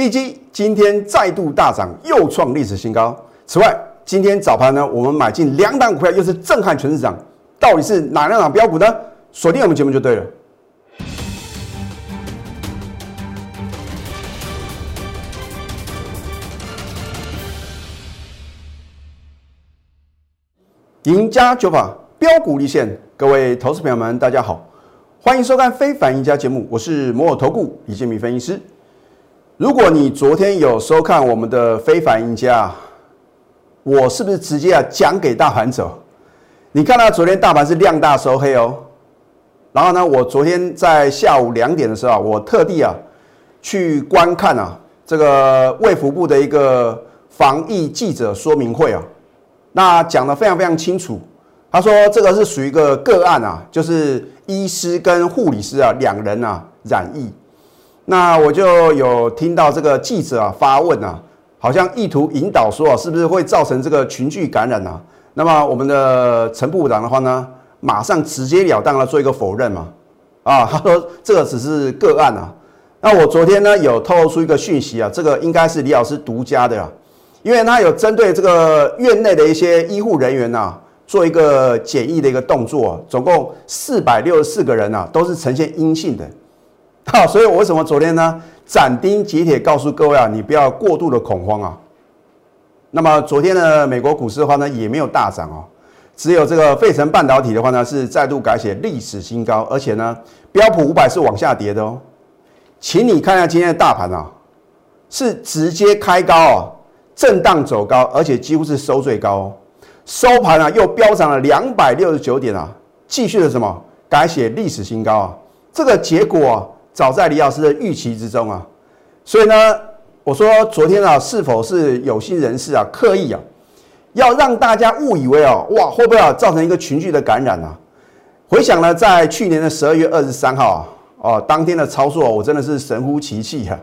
地基今天再度大涨，又创历史新高。此外，今天早盘呢，我们买进两档股票，又是震撼全市场。到底是哪两档标股呢？锁定我们节目就对了。赢家九法标股立现，各位投资朋友们，大家好，欢迎收看《非凡赢家》节目，我是摩尔投顾李建民分析师。如果你昨天有收看我们的《非凡赢家》，我是不是直接啊讲给大盘走？你看到昨天大盘是量大收黑哦，然后呢，我昨天在下午两点的时候啊，我特地啊去观看啊这个卫福部的一个防疫记者说明会啊。那讲的非常非常清楚，他说这个是属于一个个案啊，就是医师跟护理师啊两人啊染疫，那我就有听到这个记者啊发问啊，好像意图引导说啊是不是会造成这个群聚感染啊？那么我们的陈部长的话呢，马上直截了当的做一个否认嘛，啊他说这个只是个案啊，那我昨天呢有透露出一个讯息啊，这个应该是李老师独家的啊。因为他有针对这个院内的一些医护人员呐，做一个检疫的一个动作，总共四百六十四个人呐，都是呈现阴性的。好，所以我为什么昨天呢斩钉截铁告诉各位啊，你不要过度的恐慌啊。那么昨天的美国股市的话呢，也没有大涨哦，只有这个费城半导体的话呢，是再度改写历史新高，而且呢，标普五百是往下跌的哦。请你看一下今天的大盘啊，是直接开高啊。震荡走高，而且几乎是收最高，收盘啊又飙涨了两百六十九点啊，继续的什么改写历史新高啊！这个结果早在李老师的预期之中啊，所以呢，我说昨天啊，是否是有心人士啊刻意啊，要让大家误以为哦，哇，会不会啊造成一个群聚的感染啊？回想呢，在去年的十二月二十三号啊，哦，当天的操作，我真的是神乎其技啊！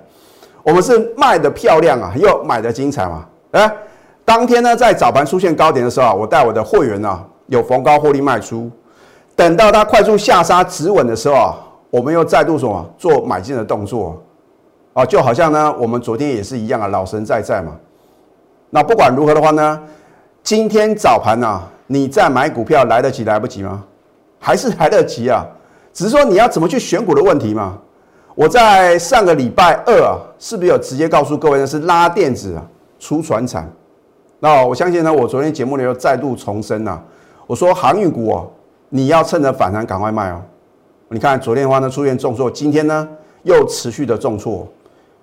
我们是卖的漂亮啊，又买的精彩嘛？哎，当天呢，在早盘出现高点的时候啊，我带我的会员呢，有逢高获利卖出。等到它快速下杀止稳的时候啊，我们又再度什么做买进的动作啊？就好像呢，我们昨天也是一样啊，老神在在嘛。那不管如何的话呢，今天早盘呢，你再买股票来得及来不及吗？还是来得及啊？只是说你要怎么去选股的问题嘛。我在上个礼拜二啊，是不是有直接告诉各位呢？是拉电子啊，出船产。那我相信呢，我昨天节目里又再度重申呐，我说航运股哦，你要趁着反弹赶快卖哦。你看昨天的话呢出现重挫，今天呢又持续的重挫，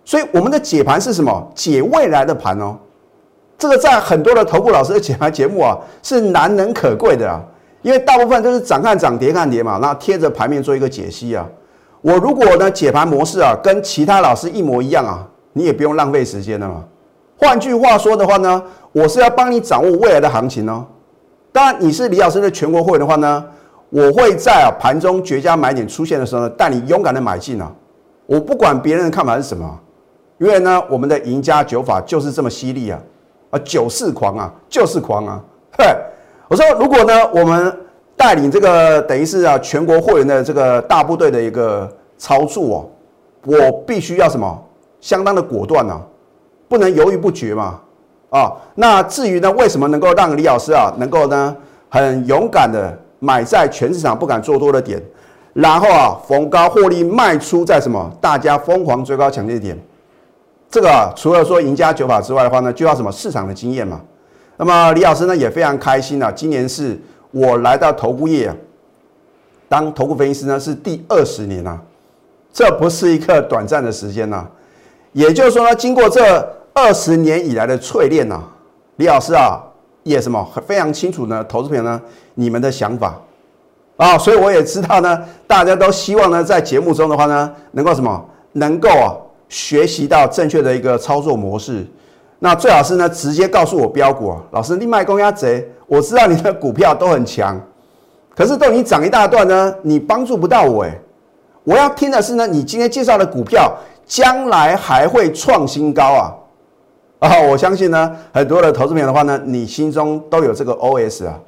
所以我们的解盘是什么？解未来的盘哦。这个在很多的头部老师的解盘节目啊，是难能可贵的啊，因为大部分都是涨看涨跌看跌嘛，那贴着盘面做一个解析啊。我如果呢解盘模式啊跟其他老师一模一样啊，你也不用浪费时间了嘛。换句话说的话呢，我是要帮你掌握未来的行情哦。当然你是李老师的全国会员的话呢，我会在啊盘中绝佳买点出现的时候呢，带你勇敢的买进啊。我不管别人的看法是什么，因为呢我们的赢家九法就是这么犀利啊啊九四狂啊就是狂啊。嘿，我说如果呢我们。带领这个等于是啊全国会员的这个大部队的一个操作哦，我必须要什么相当的果断呐，不能犹豫不决嘛啊。那至于呢，为什么能够让李老师啊能够呢很勇敢的买在全市场不敢做多的点，然后啊逢高获利卖出在什么大家疯狂追高抢跌点，这个除了说赢家九法之外的话呢，就要什么市场的经验嘛。那么李老师呢也非常开心啊，今年是。我来到投顾业，当投顾分析师呢是第二十年啊，这不是一个短暂的时间呐。也就是说呢，经过这二十年以来的淬炼呐，李老师啊也什么非常清楚呢，投资朋友呢你们的想法啊，所以我也知道呢，大家都希望呢在节目中的话呢，能够什么能够啊学习到正确的一个操作模式。那最好是呢直接告诉我标股啊，老师你卖公鸭贼。我知道你的股票都很强，可是都已经涨一大段呢，你帮助不到我哎。我要听的是呢，你今天介绍的股票将来还会创新高啊！啊，我相信呢，很多的投资朋友的话呢，你心中都有这个 OS 啊。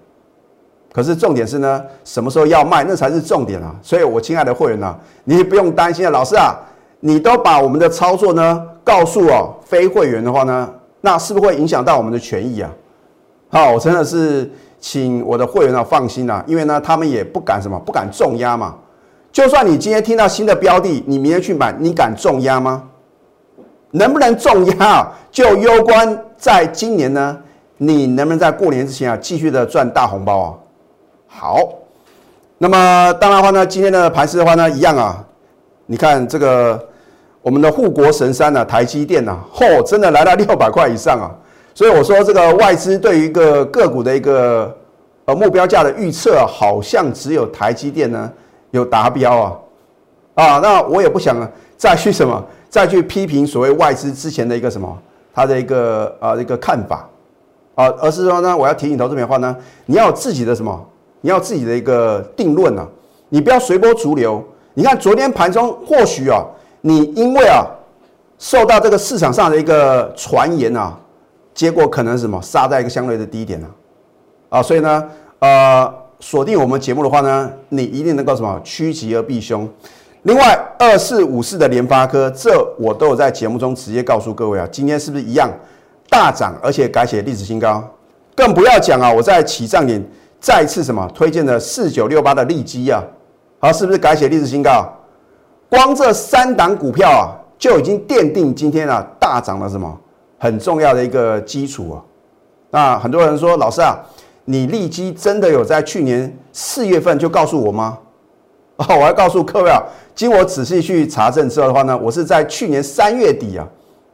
可是重点是呢，什么时候要卖，那才是重点啊。所以，我亲爱的会员呢，你不用担心啊，老师啊，你都把我们的操作呢告诉哦非会员的话呢，那是不是会影响到我们的权益啊？好，我真的是请我的会员啊放心啦，因为呢他们也不敢什么，不敢重压嘛。就算你今天听到新的标的，你明天去买，你敢重压吗？能不能重压，就攸关在今年呢，你能不能在过年之前啊继续的赚大红包啊？好，那么当然的话呢，今天的盘市的话呢，一样啊。你看这个我们的护国神山呢，台积电呐，嚯，真的来到 六百块以上啊！所以我说这个外资对于一个个股的一个呃目标价的预测，好像只有台积电呢有达标啊啊！那我也不想再去什么再去批评所谓外资之前的一个什么他的一个啊一个看法啊，而是说呢，我要提醒投资者的话呢，你要有自己的什么，你要自己的一个定论啊，你不要随波逐流。你看昨天盘中，或许啊，你因为啊受到这个市场上的一个传言啊，结果可能什么杀在一个相对的低点呢？啊，所以呢，呃，锁定我们节目的话呢，你一定能够什么趋吉而避凶。另外，二四五四的联发科，这我都有在节目中直接告诉各位啊，今天是不是一样大涨，而且改写历史新高？更不要讲啊，我在起涨点再次什么推荐的四九六八的利基啊。好，是不是改写历史新高？光这三档股票啊，就已经奠定今天啊大涨了什么很重要的一个基础啊。那很多人说，老师啊，你利基真的有在去年四月份就告诉我吗？哦，我要告诉各位啊，经我仔细去查证之后的话呢，我是在去年三月底啊，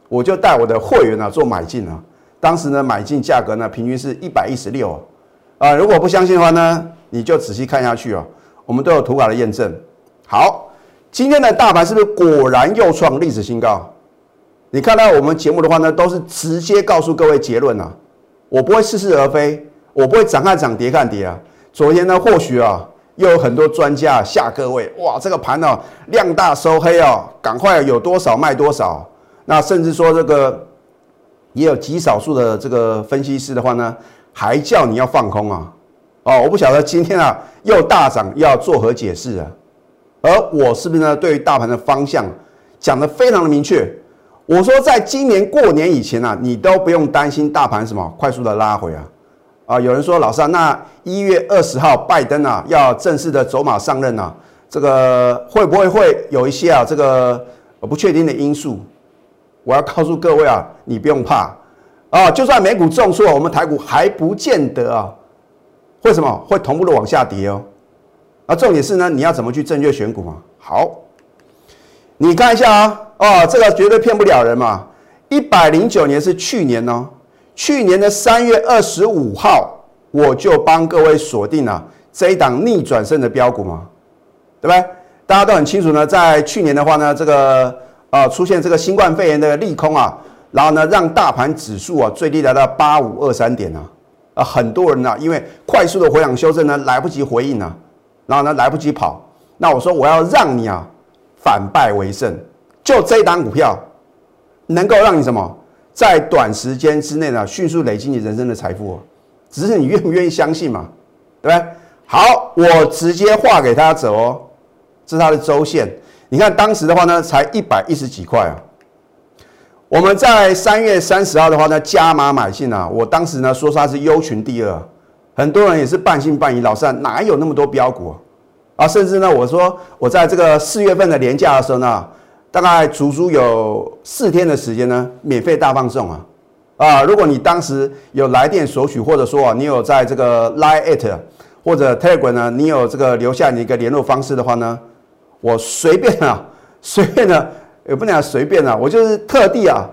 我就带我的会员啊做买进啊。当时呢，买进价格呢平均是一百一十六啊。啊，如果不相信的话呢，你就仔细看下去啊。我们都有图稿的验证。好，今天的大盘是不是果然又创历史新高？你看到我们节目的话呢，都是直接告诉各位结论啊，我不会似是而非，我不会涨看涨跌看跌啊。昨天呢，或许啊，又有很多专家吓各位，哇，这个盘呢量大收黑哦，赶快有多少卖多少。那甚至说这个也有极少数的这个分析师的话呢，还叫你要放空啊。哦，我不晓得今天啊又大涨要作何解释啊？而我是不是呢？对于大盘的方向讲的非常的明确。我说，在今年过年以前啊，你都不用担心大盘什么快速的拉回啊。啊，有人说老师啊，那一月二十号拜登啊要正式的走马上任啊，这个会不会会有一些啊这个不确定的因素？我要告诉各位啊，你不用怕啊，就算美股重挫，我们台股还不见得啊。为什么会同步的往下跌哦？啊，重点是呢，你要怎么去正确选股嘛？好，你看一下啊，哦，这个绝对骗不了人嘛。一百零九年是去年哦，去年的三月二十五号，我就帮各位锁定了这一档逆转胜的标股嘛，对不对？大家都很清楚呢，在去年的话呢，这个呃出现这个新冠肺炎的利空啊，然后呢，让大盘指数啊最低来到八五二三点啊。啊，很多人呢，因为快速的回档修正呢，来不及回应呢，然后呢，来不及跑。那我说我要让你啊，反败为胜，就这一档股票，能够让你什么，在短时间之内呢，迅速累积你人生的财富。只是你愿不愿意相信嘛，对不对？好，我直接画给他走哦，这是它的周线。你看当时的话呢，才一百一十几块啊。我们在三月三十号的话呢，加码买进啊。我当时呢说它是优群第二，很多人也是半信半疑。老三哪有那么多标股啊？甚至呢，我说我在这个四月份的年假的时候呢，大概足足有四天的时间呢，免费大放送啊啊！如果你当时有来电索取，或者说啊，你有在这个 Line at 或者 Telegram 呢，你有这个留下你一个联络方式的话呢，我随便啊，随便呢。也不能随便啊，我就是特地啊，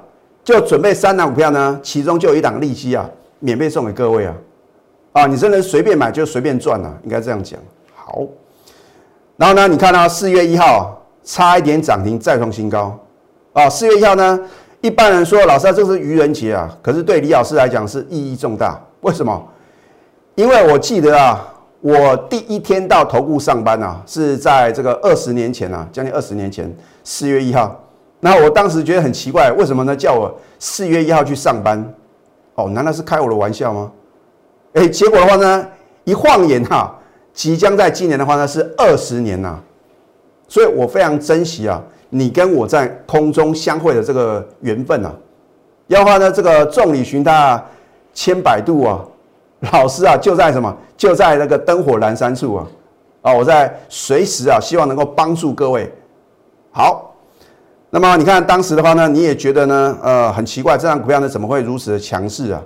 就准备三档股票呢，其中就有一档利息啊，免费送给各位啊，啊，你真的随便买就随便赚啊，应该这样讲。好，然后呢，你看到四月一号差一点涨停再创新高啊，四月一号呢，一般人说老师啊这是愚人节啊，可是对李老师来讲是意义重大，为什么？因为我记得啊，我第一天到投顾上班啊，是在这个二十年前啊，将近二十年前。四月一号，那我当时觉得很奇怪，为什么呢？叫我四月一号去上班，哦，难道是开我的玩笑吗？哎，结果的话呢，一晃眼哈，即将在今年的话呢是二十年呐，所以我非常珍惜啊你跟我在空中相会的这个缘分啊。要话呢，这个众里寻他千百度啊，老师啊就在什么？就在那个灯火阑珊处啊！啊，我在随时啊，希望能够帮助各位。好，那么你看当时的话呢，你也觉得呢，呃，很奇怪，这张股票呢怎么会如此的强势啊？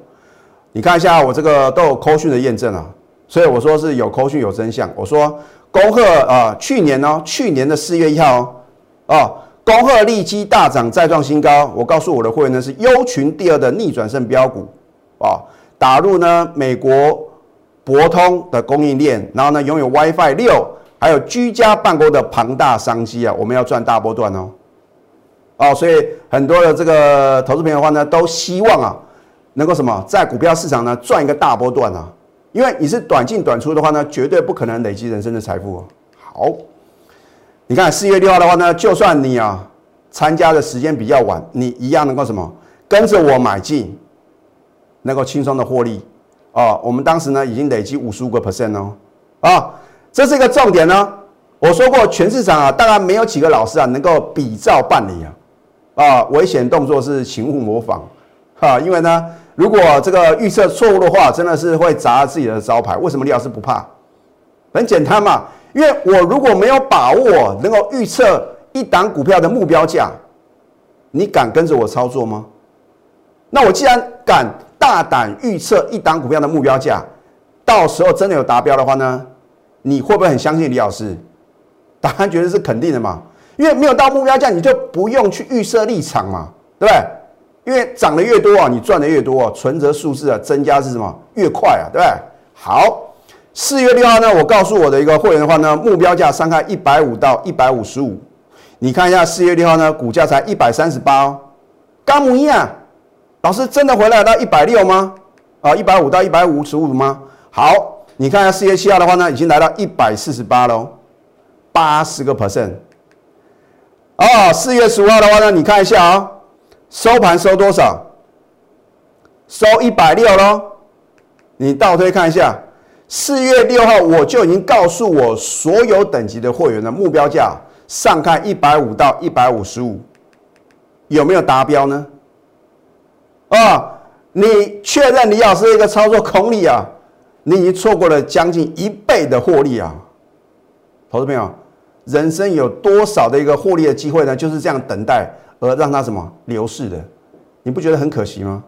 你看一下我这个都有扣讯的验证啊，所以我说是有扣讯有真相。我说恭贺啊，去年呢，去年的四月一号哦，恭贺利基大涨再创新高。我告诉我的会员呢，是优群第二的逆转胜标股啊，打入呢美国博通的供应链，然后呢拥有 WiFi 六，还有居家办公的庞大商机啊，我们要赚大波段哦。哦，所以很多的这个投资朋友的话呢，都希望啊。能够什么在股票市场呢赚一个大波段啊？因为你是短进短出的话呢，绝对不可能累积人生的财富。好，你看四月六号的话呢，就算你啊参加的时间比较晚，你一样能够什么跟着我买进，能够轻松的获利啊。我们当时呢已经累积五十五个 percent 哦啊，这是一个重点呢。我说过，全市场啊，当然没有几个老师啊能够比照办理啊啊，危险动作是请勿模仿啊，因为呢。如果这个预测错误的话，真的是会砸自己的招牌。为什么李老师不怕？很简单嘛，因为我如果没有把握能够预测一档股票的目标价，你敢跟着我操作吗？那我既然敢大胆预测一档股票的目标价，到时候真的有达标的话呢，你会不会很相信李老师？答案绝对是肯定的嘛，因为没有到目标价，你就不用去预设立场嘛，对不对？因为涨得越多啊，你赚的越多啊，存折数字啊增加是什么？越快啊，对不对？好，四月六号呢，我告诉我的一个会员的话呢，目标价上看一百五到一百五十五。你看一下四月六号呢，股价才一百三十八哦，刚模一样。老师真的回来到一百六吗？啊，一百五到一百五十五吗？好，你看一下四月七号的话呢，已经来到一百四十八喽，八十个 percent。哦，四月十五号的话呢，你看一下啊。收盘收多少？收一百六喽。你倒推看一下，四月六号我就已经告诉我所有等级的会员的目标价，上看一百五到一百五十五，有没有达标呢？啊，你确认李老师一个操作空力啊，你已经错过了将近一倍的获利啊！投资朋友，人生有多少的一个获利的机会呢？就是这样等待。而让它什么流逝的，你不觉得很可惜吗？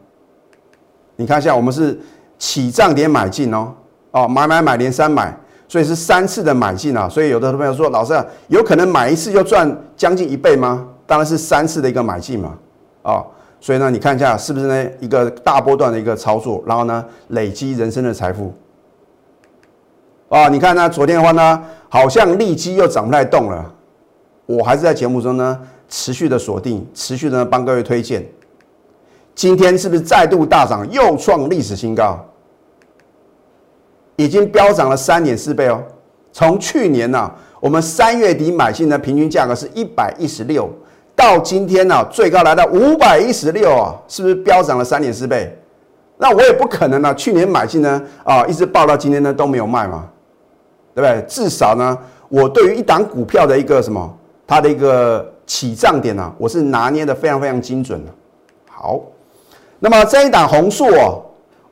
你看一下，我们是起涨点买进哦，哦买买买连三买，所以是三次的买进啊。所以有的朋友说，老师啊，有可能买一次就赚将近一倍吗？当然是三次的一个买进嘛，啊，所以呢，你看一下是不是呢一个大波段的一个操作，然后呢累积人生的财富。啊，你看呢，昨天的话呢，好像利基又涨不太动了，我还是在节目中呢。持续的锁定，持续的帮各位推荐。今天是不是再度大涨，又创历史新高？已经飙涨了三点四倍哦。从去年呢，我们三月底买进的平均价格是一百一十六，到今天呢，最高来到五百一十六啊，是不是飙涨了三点四倍？那我也不可能呢，去年买进呢，啊，一直报到今天呢都没有卖嘛，对不对？至少呢，我对于一档股票的一个什么，它的一个。起涨点呢，我是拿捏的非常非常精准的。好，那么这一档红树哦，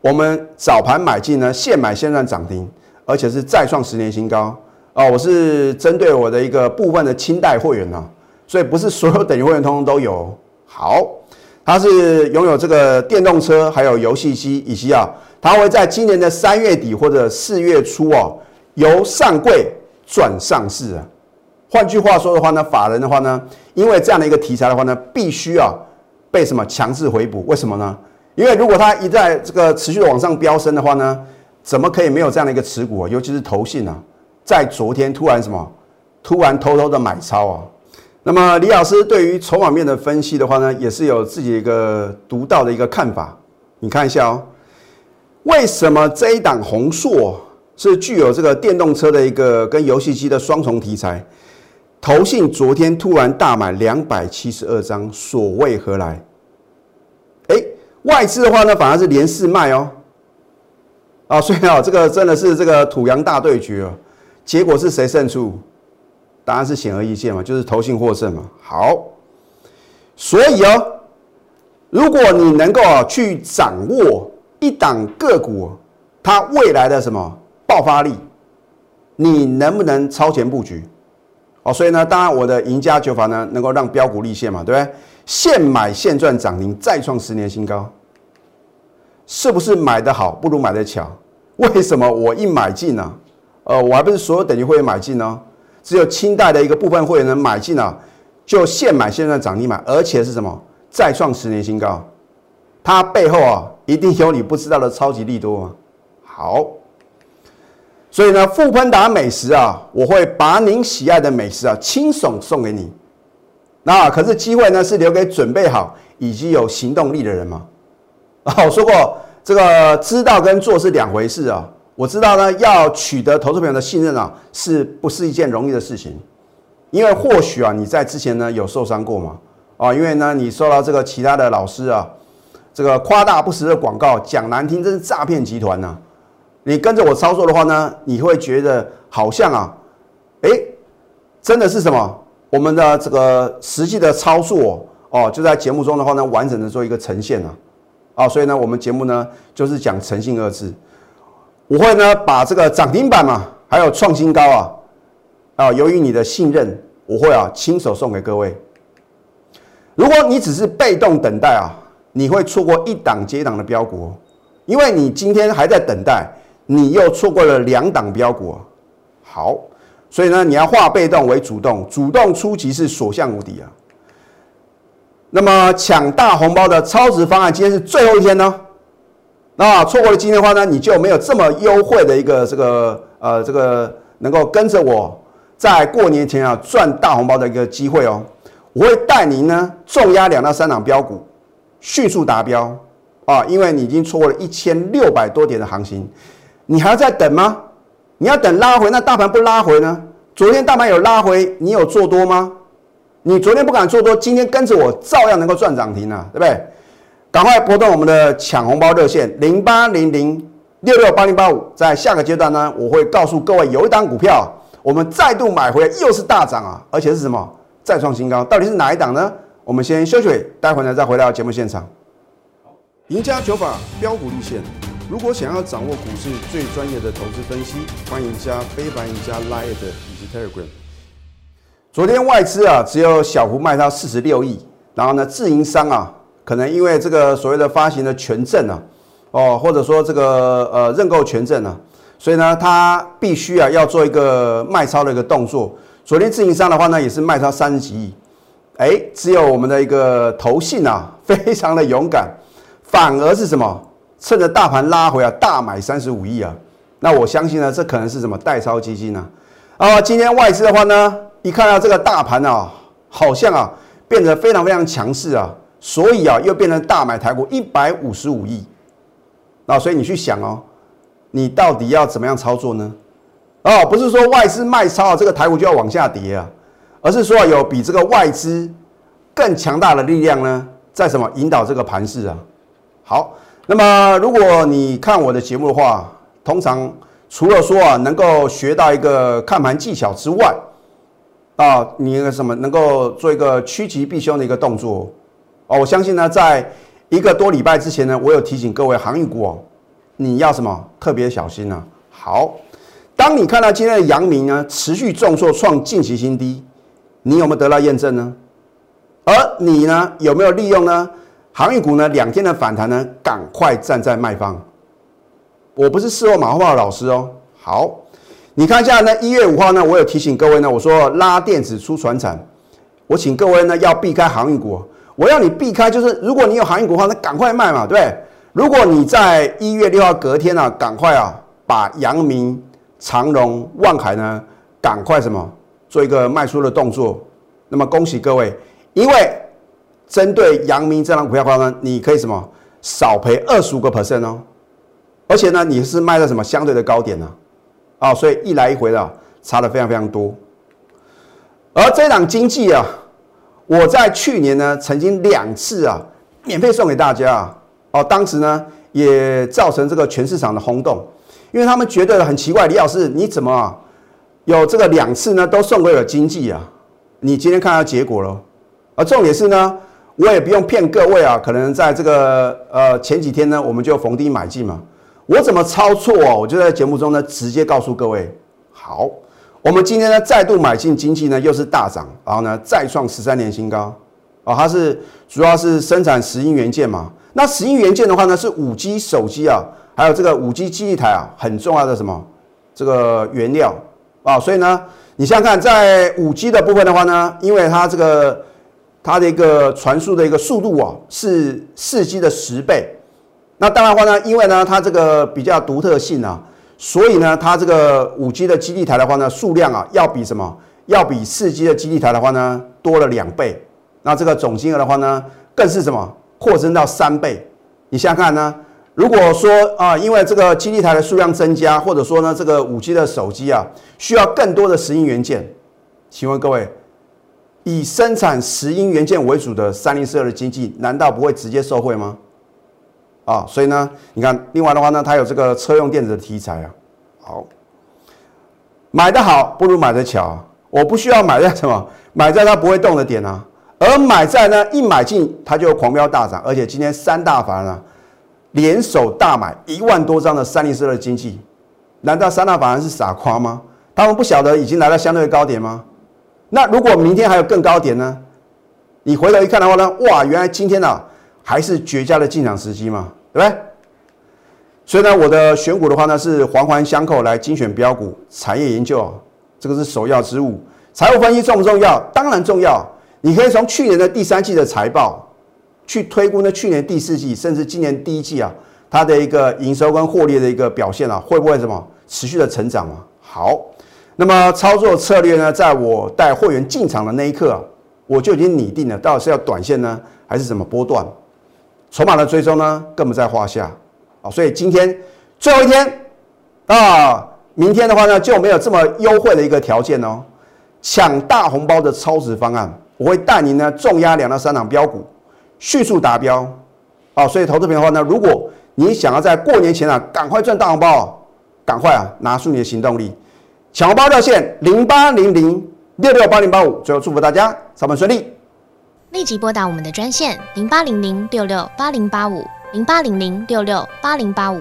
我们早盘买进呢，现买现赚涨停，而且是再创十年新高哦。我是针对我的一个部分的清代会员呢，所以不是所有等级会员通通都有。好，它是拥有这个电动车，还有游戏机，以及啊，它会在今年的三月底或者四月初哦，由上柜转上市啊。换句话说的话呢，法人的话呢，因为这样的一个题材的话呢，必须啊被什么强制回补？为什么呢？因为如果它一在这个持续的往上飙升的话呢，怎么可以没有这样的一个持股啊？尤其是投信啊，在昨天突然什么，突然偷偷的买超啊。那么李老师对于筹码面的分析的话呢，也是有自己一个独到的一个看法。你看一下哦，为什么这一档红硕是具有这个电动车的一个跟游戏机的双重题材？投信昨天突然大买两百七十二张，所谓何来？哎，外资的话呢，反而是连四卖哦。啊，所以啊，这个真的是这个土洋大对决哦。结果是谁胜出？答案是显而易见嘛，就是投信获胜嘛。好，所以哦，如果你能够啊去掌握一档个股它未来的什么爆发力，你能不能超前布局？哦，所以呢，当然我的赢家九法呢，能够让标股立现嘛，对不对？现买现赚涨停，再创十年新高，是不是买的好不如买的巧？为什么我一买进呢？呃，我还不是所有等级会员买进呢？只有清代的一个部分会员能买进啊，就现买现赚涨停买，而且是什么？再创十年新高，它背后啊，一定有你不知道的超级利多啊！好。所以呢，富喷达美食啊，我会把您喜爱的美食啊，轻松送给你。那可是机会呢，是留给准备好以及有行动力的人嘛。啊，我说过，这个知道跟做是两回事啊。我知道呢，要取得投资朋友的信任啊，是不是一件容易的事情？因为或许啊，你在之前呢有受伤过嘛。啊，因为呢，你受到这个其他的老师啊，这个夸大不实的广告，讲难听，这是诈骗集团呐。你跟着我操作的话呢，你会觉得好像啊，哎，真的是什么？我们的这个实际的操作哦，就在节目中的话呢，完整的做一个呈现啊，啊，所以呢，我们节目呢就是讲诚信二字。我会呢把这个涨停板嘛，还有创新高啊，啊，由于你的信任，我会啊亲手送给各位。如果你只是被动等待啊，你会错过一档接一档的标股，因为你今天还在等待。你又错过了两档标股，好，所以呢，你要化被动为主动，主动出击是所向无敌啊。那么抢大红包的超值方案，今天是最后一天呢。那错过了今天的话呢，你就没有这么优惠的一个这个呃这个能够跟着我在过年前啊赚大红包的一个机会哦。我会带您呢重压两到三档标股，迅速达标啊，因为你已经错过了一千六百多点的行情。你还要再等吗？你要等拉回，那大盘不拉回呢？昨天大盘有拉回，你有做多吗？你昨天不敢做多，今天跟着我照样能够赚涨停啊，对不对？赶快拨动我们的抢红包热线零八零零六六八零八五，在下个阶段呢，我会告诉各位有一档股票，我们再度买回来，又是大涨啊，而且是什么？再创新高，到底是哪一档呢？我们先休息，待会呢再回到节目现场。赢家九法标股立线。如果想要掌握股市最专业的投资分析，欢迎加非凡、加 Line 以及 Telegram。昨天外资啊只有小幅卖到四十六亿，然后呢自营商啊可能因为这个所谓的发行的权证啊，哦或者说这个呃认购权证啊，所以呢他必须啊要做一个卖超的一个动作。昨天自营商的话呢也是卖超三十几亿，哎，只有我们的一个投信啊非常的勇敢，反而是什么？趁着大盘拉回啊，大买三十五亿啊，那我相信呢，这可能是什么代超基金呢？啊，今天外资的话呢，一看到这个大盘啊，好像啊变得非常非常强势啊，所以啊又变成大买台股一百五十五亿。那所以你去想哦，你到底要怎么样操作呢？哦，不是说外资卖超这个台股就要往下跌啊，而是说有比这个外资更强大的力量呢，在什么引导这个盘势啊？好。那么，如果你看我的节目的话，通常除了说啊，能够学到一个看盘技巧之外，啊，你那个什么能够做一个趋吉避凶的一个动作哦。我相信呢，在一个多礼拜之前呢，我有提醒各位航运股哦，你要什么特别小心呢？好，当你看到今天的阳明呢持续重挫创近期新低，你有没有得到验证呢？而你呢，有没有利用呢？航运股呢，两天的反弹呢，赶快站在卖方。我不是事后马后炮的老师哦。好，你看一下呢，一月五号呢，我有提醒各位呢，我说拉电子出船产，我请各位呢要避开航运股。我要你避开，就是如果你有航运股的话，那赶快卖嘛，对如果你在一月六号隔天呢，赶快啊，把阳明、长荣、万海呢，赶快什么做一个卖出的动作。那么恭喜各位，因为。针对阳明这张股票的话呢，你可以什么少赔二十五个 percent 哦，而且呢，你是卖在什么相对的高点呢？啊，所以一来一回的差的非常非常多。而这档经济啊，我在去年呢曾经两次啊免费送给大家啊，哦，当时呢也造成这个全市场的轰动，因为他们觉得很奇怪，李老师你怎么有这个两次呢，都送给了经济啊。你今天看到结果了，而重点是呢，我也不用骗各位啊，可能在这个呃前几天呢，我们就逢低买进嘛。我怎么操作哦？我就在节目中呢，直接告诉各位。好，我们今天呢再度买进经济呢，又是大涨，然后呢再创十三年新高啊。它是主要是生产石英元件嘛。那石英元件的话呢，是五 G 手机啊，还有这个五 G 基地台啊，很重要的什么这个原料啊。所以呢，你想想看，在五 G 的部分的话呢，因为它这个它的一个传输的一个速度啊，是四 G 的十倍。那当然话呢，因为呢它这个比较独特性啊，所以呢它这个五 G 的基地台的话呢，数量啊要比什么？要比四 G 的基地台的话呢多了两倍。那这个总金额的话呢，更是什么？扩增到三倍。你想想看呢？如果说啊，因为这个基地台的数量增加，或者说呢这个五 G 的手机啊需要更多的石英元件，请问各位，以生产石英元件为主的三零四二的经济，难道不会直接受惠吗？啊，所以呢，你看，另外的话呢，它有这个车用电子的题材啊。好，买的好不如买的巧。我不需要买在什么，买在它不会动的点啊。而买在呢，一买进它就狂飙大涨，而且今天三大法人啊联手大买一万多张的三零四二的经济，难道三大法人是傻瓜吗？他们不晓得已经来到相对高点吗？那如果明天还有更高点呢？你回头一看的话呢，哇，原来今天呢。还是绝佳的进场时机嘛，对不对？所以呢，我的选股的话呢是环环相扣来精选标股，产业研究这个是首要之务。财务分析重不重要？当然重要。你可以从去年的第三季的财报去推估呢，去年第四季甚至今年第一季啊，它的一个营收跟获利的一个表现啊，会不会什么持续的成长嘛？好，那么操作策略呢，在我带会员进场的那一刻啊，我就已经拟定了，到底是要短线呢，还是什么波段？筹码的追踪呢，更不在话下啊！所以今天最后一天啊，明天的话呢，就没有这么优惠的一个条件哦。抢大红包的超值方案，我会带您呢重压两到三档标股，迅速达标啊！所以投资朋友的话呢，如果你想要在过年前啊赶快赚大红包，赶快啊拿出你的行动力，抢红包热线零八零零六六八零八五。最后祝福大家上班顺利。立即拨打我们的专线零八零零六六八零八五零八零零六六八零八五